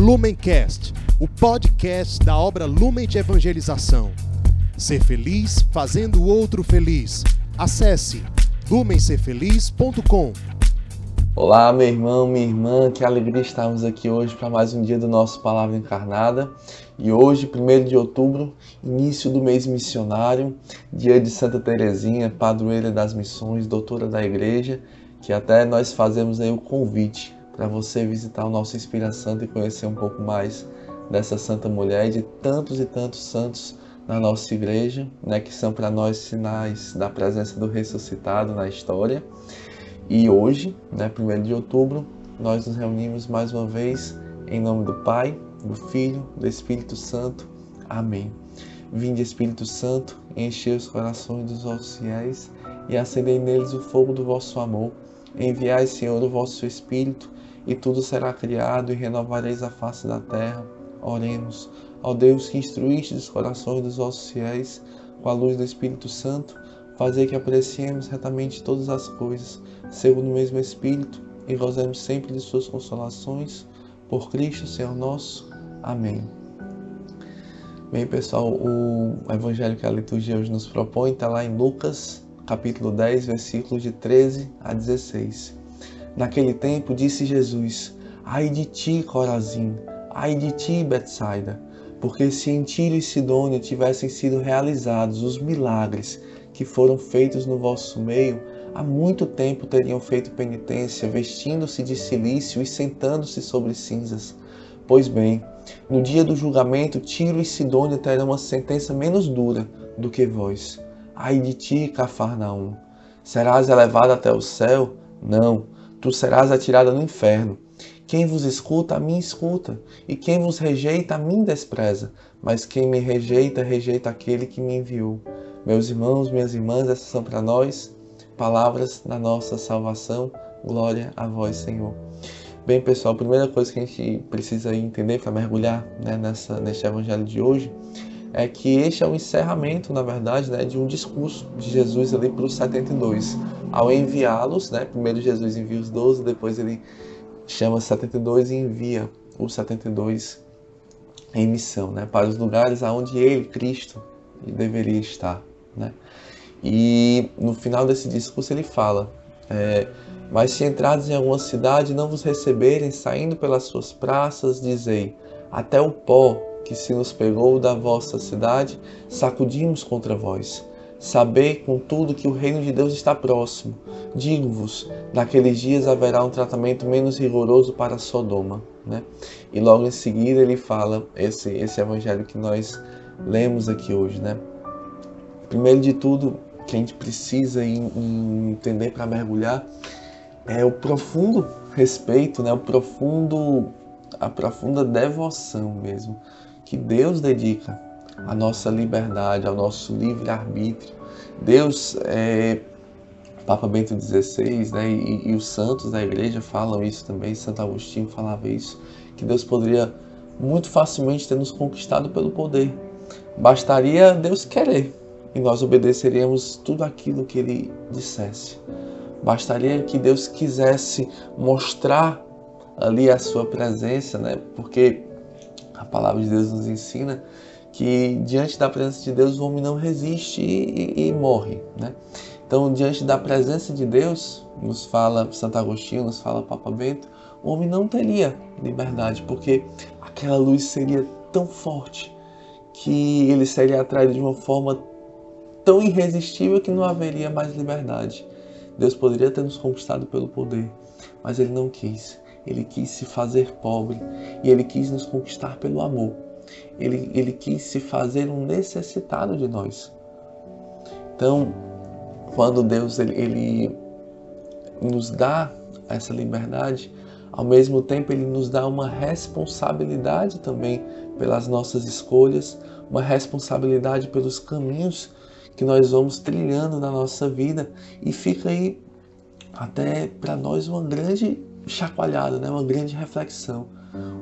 Lumencast, o podcast da obra Lumen de Evangelização. Ser feliz fazendo o outro feliz. Acesse lumencerfeliz.com. Olá, meu irmão, minha irmã, que alegria estarmos aqui hoje para mais um dia do nosso Palavra Encarnada. E hoje, 1 de outubro, início do mês missionário, dia de Santa Teresinha, padroeira das missões, doutora da igreja, que até nós fazemos aí o convite para você visitar o nosso Inspira Santa e conhecer um pouco mais dessa santa mulher e de tantos e tantos santos na nossa igreja, né, que são para nós sinais da presença do ressuscitado na história. E hoje, né, 1 de outubro, nós nos reunimos mais uma vez em nome do Pai, do Filho, do Espírito Santo. Amém. Vinde, Espírito Santo, enchei os corações dos vossos fiéis e acendei neles o fogo do vosso amor. Enviai, Senhor, o vosso Espírito e tudo será criado, e renovareis a face da terra. Oremos, ao Deus que instruíste os corações dos vossos fiéis com a luz do Espírito Santo, fazer que apreciemos retamente todas as coisas, segundo o mesmo Espírito, e gozemos sempre de suas consolações. Por Cristo, Senhor nosso. Amém. Bem, pessoal, o evangelho que a liturgia hoje nos propõe está lá em Lucas, capítulo 10, versículos de 13 a 16. Naquele tempo disse Jesus: Ai de ti, Corazim, ai de ti, Betsaida, porque se em Tiro e Sidônia tivessem sido realizados os milagres que foram feitos no vosso meio, há muito tempo teriam feito penitência, vestindo-se de silício e sentando-se sobre cinzas. Pois bem, no dia do julgamento, Tiro e Sidônia terão uma sentença menos dura do que vós. Ai de ti, Cafarnaum! Serás elevado até o céu? Não, tu serás atirada no inferno. Quem vos escuta, a mim escuta, e quem vos rejeita, a mim despreza. Mas quem me rejeita, rejeita aquele que me enviou. Meus irmãos, minhas irmãs, essas são para nós palavras da nossa salvação. Glória a vós, Senhor. Bem, pessoal, a primeira coisa que a gente precisa entender para mergulhar né, nessa, neste evangelho de hoje é que este é o encerramento, na verdade, né, de um discurso de Jesus ali para os 72. Ao enviá-los, né, primeiro Jesus envia os 12, depois ele chama 72 e envia os 72 em missão, né, para os lugares aonde ele, Cristo, deveria estar, né? E no final desse discurso ele fala: é, Mas se entrados em alguma cidade não vos receberem, saindo pelas suas praças, dizei: Até o pó que se nos pegou da vossa cidade, sacudimos contra vós. Sabei, contudo, que o reino de Deus está próximo. Digo-vos, naqueles dias haverá um tratamento menos rigoroso para Sodoma. Né? E logo em seguida ele fala esse, esse evangelho que nós lemos aqui hoje. Né? Primeiro de tudo, que a gente precisa entender para mergulhar é o profundo respeito, né? o profundo, a profunda devoção mesmo que Deus dedica à nossa liberdade, ao nosso livre-arbítrio. Deus, é, Papa Bento XVI né, e, e, os santos da igreja falam isso também, Santo Agostinho falava isso, que Deus poderia muito facilmente ter nos conquistado pelo poder. Bastaria Deus querer e nós obedeceríamos tudo aquilo que Ele dissesse. Bastaria que Deus quisesse mostrar ali a sua presença, né? Porque a palavra de Deus nos ensina que diante da presença de Deus o homem não resiste e, e, e morre, né? Então, diante da presença de Deus, nos fala Santo Agostinho, nos fala Papa Bento, o homem não teria liberdade, porque aquela luz seria tão forte que ele seria atraído de uma forma tão irresistível que não haveria mais liberdade. Deus poderia ter nos conquistado pelo poder, mas ele não quis. Ele quis se fazer pobre e ele quis nos conquistar pelo amor. Ele, ele quis se fazer um necessitado de nós. Então, quando Deus ele, ele nos dá essa liberdade, ao mesmo tempo ele nos dá uma responsabilidade também pelas nossas escolhas, uma responsabilidade pelos caminhos que nós vamos trilhando na nossa vida e fica aí até para nós uma grande chacoalhada, né? uma grande reflexão.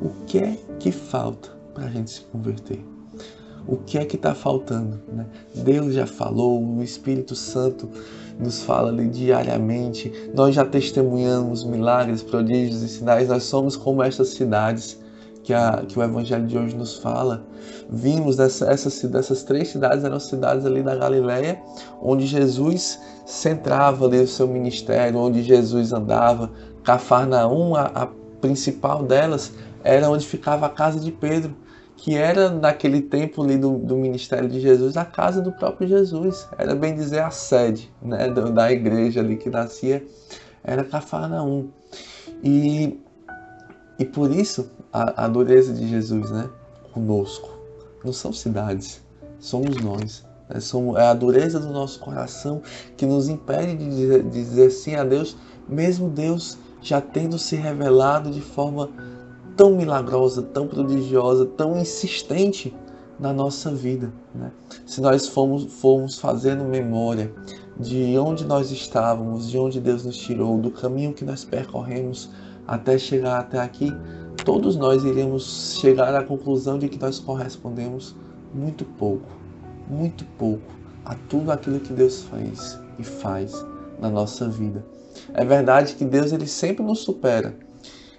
O que é que falta para a gente se converter? O que é que está faltando? Né? Deus já falou, o Espírito Santo nos fala ali diariamente, nós já testemunhamos milagres, prodígios e sinais, nós somos como estas cidades que, a, que o Evangelho de hoje nos fala, vimos dessa, essas, dessas três cidades, eram cidades ali da Galileia, onde Jesus centrava ali o seu ministério, onde Jesus andava. Cafarnaum, a, a principal delas, era onde ficava a casa de Pedro, que era naquele tempo ali do, do ministério de Jesus a casa do próprio Jesus, era bem dizer a sede né, da igreja ali que nascia, era Cafarnaum. E, e por isso a, a dureza de Jesus né, conosco, não são cidades, somos nós. Né, é a dureza do nosso coração que nos impede de dizer, de dizer sim a Deus, mesmo Deus já tendo se revelado de forma tão milagrosa, tão prodigiosa, tão insistente na nossa vida. Né? Se nós formos, formos fazendo memória de onde nós estávamos, de onde Deus nos tirou, do caminho que nós percorremos até chegar até aqui, todos nós iremos chegar à conclusão de que nós correspondemos muito pouco, muito pouco a tudo aquilo que Deus fez e faz na nossa vida. É verdade que Deus ele sempre nos supera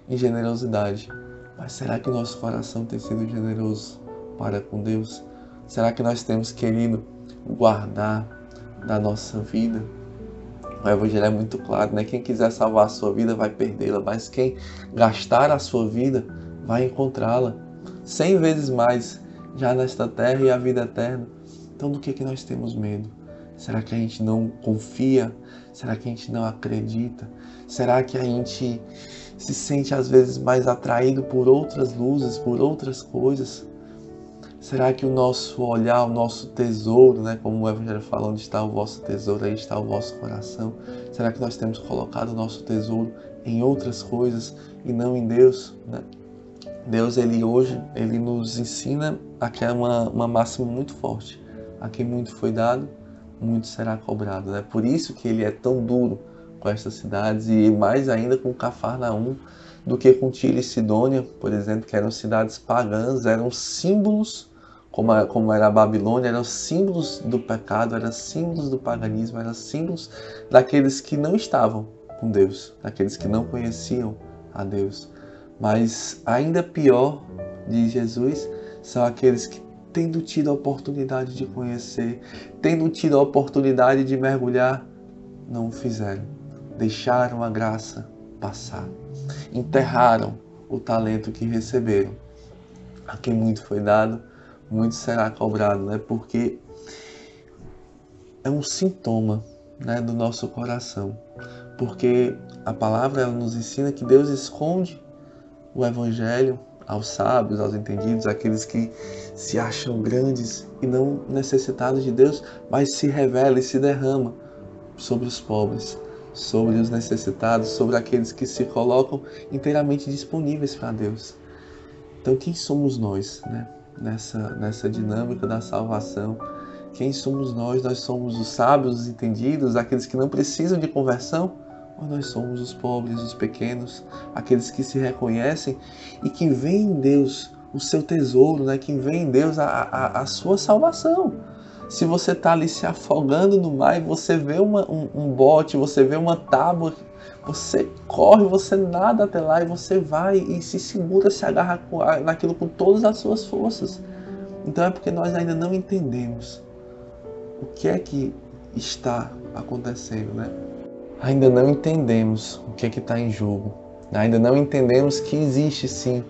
em generosidade, mas será que nosso coração tem sido generoso para com Deus? Será que nós temos querido guardar da nossa vida? O Evangelho é muito claro, né? Quem quiser salvar a sua vida vai perdê-la, mas quem gastar a sua vida vai encontrá-la cem vezes mais já nesta terra e a vida eterna. Então, do que que nós temos medo? Será que a gente não confia? Será que a gente não acredita? Será que a gente se sente às vezes mais atraído por outras luzes, por outras coisas? Será que o nosso olhar, o nosso tesouro, né, como o Evangelho fala, onde está o vosso tesouro, aí está o vosso coração? Será que nós temos colocado o nosso tesouro em outras coisas e não em Deus? Né? Deus, ele hoje, ele nos ensina aqui é uma, uma máxima muito forte. A quem muito foi dado, muito será cobrado. É né? por isso que ele é tão duro com estas cidades e mais ainda com Cafarnaum do que com Tiro e Sidônia, por exemplo, que eram cidades pagãs, eram símbolos, como, a, como era a Babilônia, eram símbolos do pecado, eram símbolos do paganismo, eram símbolos daqueles que não estavam com Deus, daqueles que não conheciam a Deus. Mas ainda pior, diz Jesus, são aqueles que, tendo tido a oportunidade de conhecer, tendo tido a oportunidade de mergulhar, não o fizeram deixaram a graça passar, enterraram o talento que receberam. A quem muito foi dado, muito será cobrado, né? Porque é um sintoma, né, do nosso coração. Porque a palavra nos ensina que Deus esconde o evangelho aos sábios, aos entendidos, aqueles que se acham grandes e não necessitados de Deus, mas se revela e se derrama sobre os pobres sobre os necessitados, sobre aqueles que se colocam inteiramente disponíveis para Deus. Então, quem somos nós né? nessa, nessa dinâmica da salvação? Quem somos nós? Nós somos os sábios, os entendidos, aqueles que não precisam de conversão? Ou nós somos os pobres, os pequenos, aqueles que se reconhecem e que veem em Deus o seu tesouro, né? que veem em Deus a, a, a sua salvação? Se você está ali se afogando no mar e você vê uma, um, um bote, você vê uma tábua, você corre, você nada até lá e você vai e se segura, se agarra naquilo com todas as suas forças. Então é porque nós ainda não entendemos o que é que está acontecendo, né? Ainda não entendemos o que é está em jogo. Ainda não entendemos que existe sim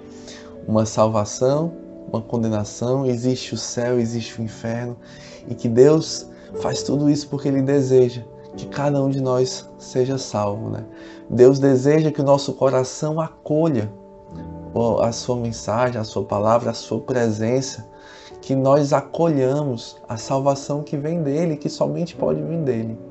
uma salvação, uma condenação, existe o céu, existe o inferno e que Deus faz tudo isso porque Ele deseja que cada um de nós seja salvo. Né? Deus deseja que o nosso coração acolha a sua mensagem, a sua palavra, a sua presença, que nós acolhamos a salvação que vem dele, que somente pode vir dele?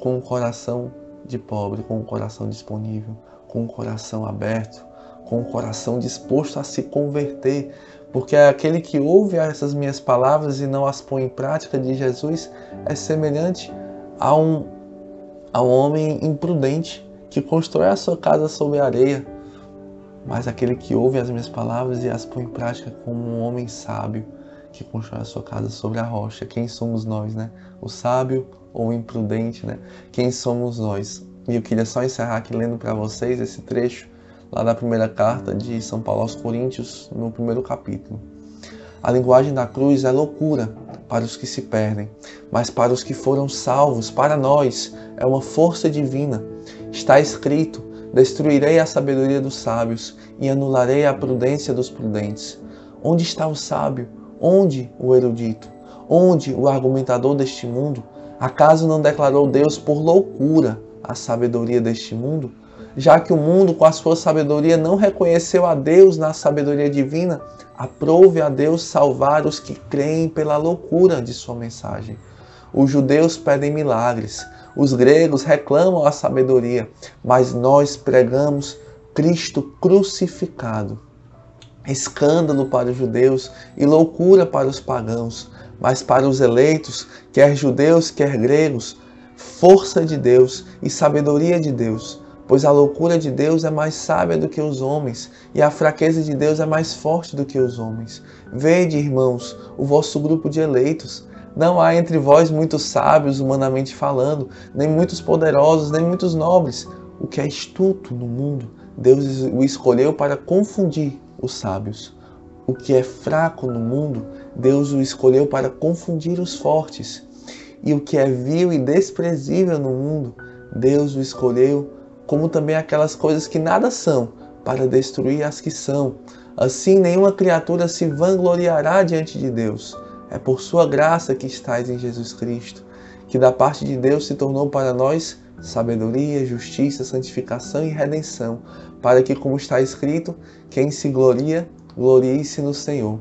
Com um coração de pobre, com um coração disponível, com um coração aberto, com um coração disposto a se converter, porque aquele que ouve essas minhas palavras e não as põe em prática de Jesus é semelhante a um, a um homem imprudente que constrói a sua casa sobre areia. Mas aquele que ouve as minhas palavras e as põe em prática como um homem sábio que constrói a sua casa sobre a rocha. Quem somos nós, né? O sábio ou o imprudente, né? Quem somos nós? E eu queria só encerrar aqui lendo para vocês esse trecho lá da primeira carta de São Paulo aos Coríntios, no primeiro capítulo. A linguagem da cruz é loucura para os que se perdem, mas para os que foram salvos, para nós, é uma força divina. Está escrito: Destruirei a sabedoria dos sábios e anularei a prudência dos prudentes. Onde está o sábio? Onde o erudito? Onde o argumentador deste mundo? Acaso não declarou Deus por loucura a sabedoria deste mundo? Já que o mundo, com a sua sabedoria, não reconheceu a Deus na sabedoria divina, aprove a Deus salvar os que creem pela loucura de sua mensagem. Os judeus pedem milagres, os gregos reclamam a sabedoria, mas nós pregamos Cristo crucificado. Escândalo para os judeus e loucura para os pagãos, mas para os eleitos, quer judeus, quer gregos, força de Deus e sabedoria de Deus. Pois a loucura de Deus é mais sábia do que os homens, e a fraqueza de Deus é mais forte do que os homens. Vede, irmãos, o vosso grupo de eleitos não há entre vós muitos sábios, humanamente falando, nem muitos poderosos, nem muitos nobres. O que é estulto no mundo, Deus o escolheu para confundir os sábios. O que é fraco no mundo, Deus o escolheu para confundir os fortes. E o que é vil e desprezível no mundo, Deus o escolheu, como também aquelas coisas que nada são, para destruir as que são. Assim, nenhuma criatura se vangloriará diante de Deus é por sua graça que estais em Jesus Cristo, que da parte de Deus se tornou para nós sabedoria, justiça, santificação e redenção, para que, como está escrito, quem se gloria, glorie-se no Senhor.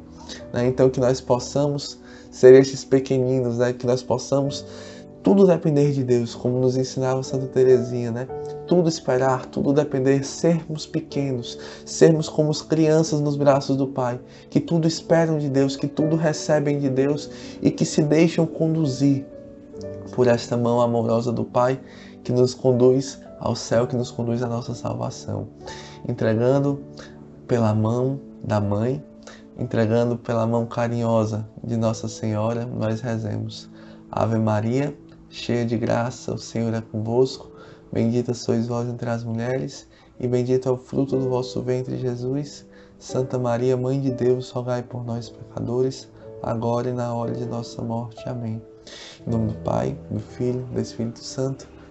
Né? Então, que nós possamos ser estes pequeninos, né? que nós possamos tudo depender de Deus, como nos ensinava Santa Teresinha, né? Tudo esperar, tudo depender, sermos pequenos, sermos como as crianças nos braços do Pai, que tudo esperam de Deus, que tudo recebem de Deus e que se deixam conduzir por esta mão amorosa do Pai que nos conduz ao céu, que nos conduz à nossa salvação. Entregando pela mão da mãe, entregando pela mão carinhosa de Nossa Senhora, nós rezemos. Ave Maria, cheia de graça, o Senhor é convosco. Bendita sois vós entre as mulheres, e bendito é o fruto do vosso ventre, Jesus. Santa Maria, Mãe de Deus, rogai por nós, pecadores, agora e na hora de nossa morte. Amém. Em nome do Pai, do Filho do Espírito Santo.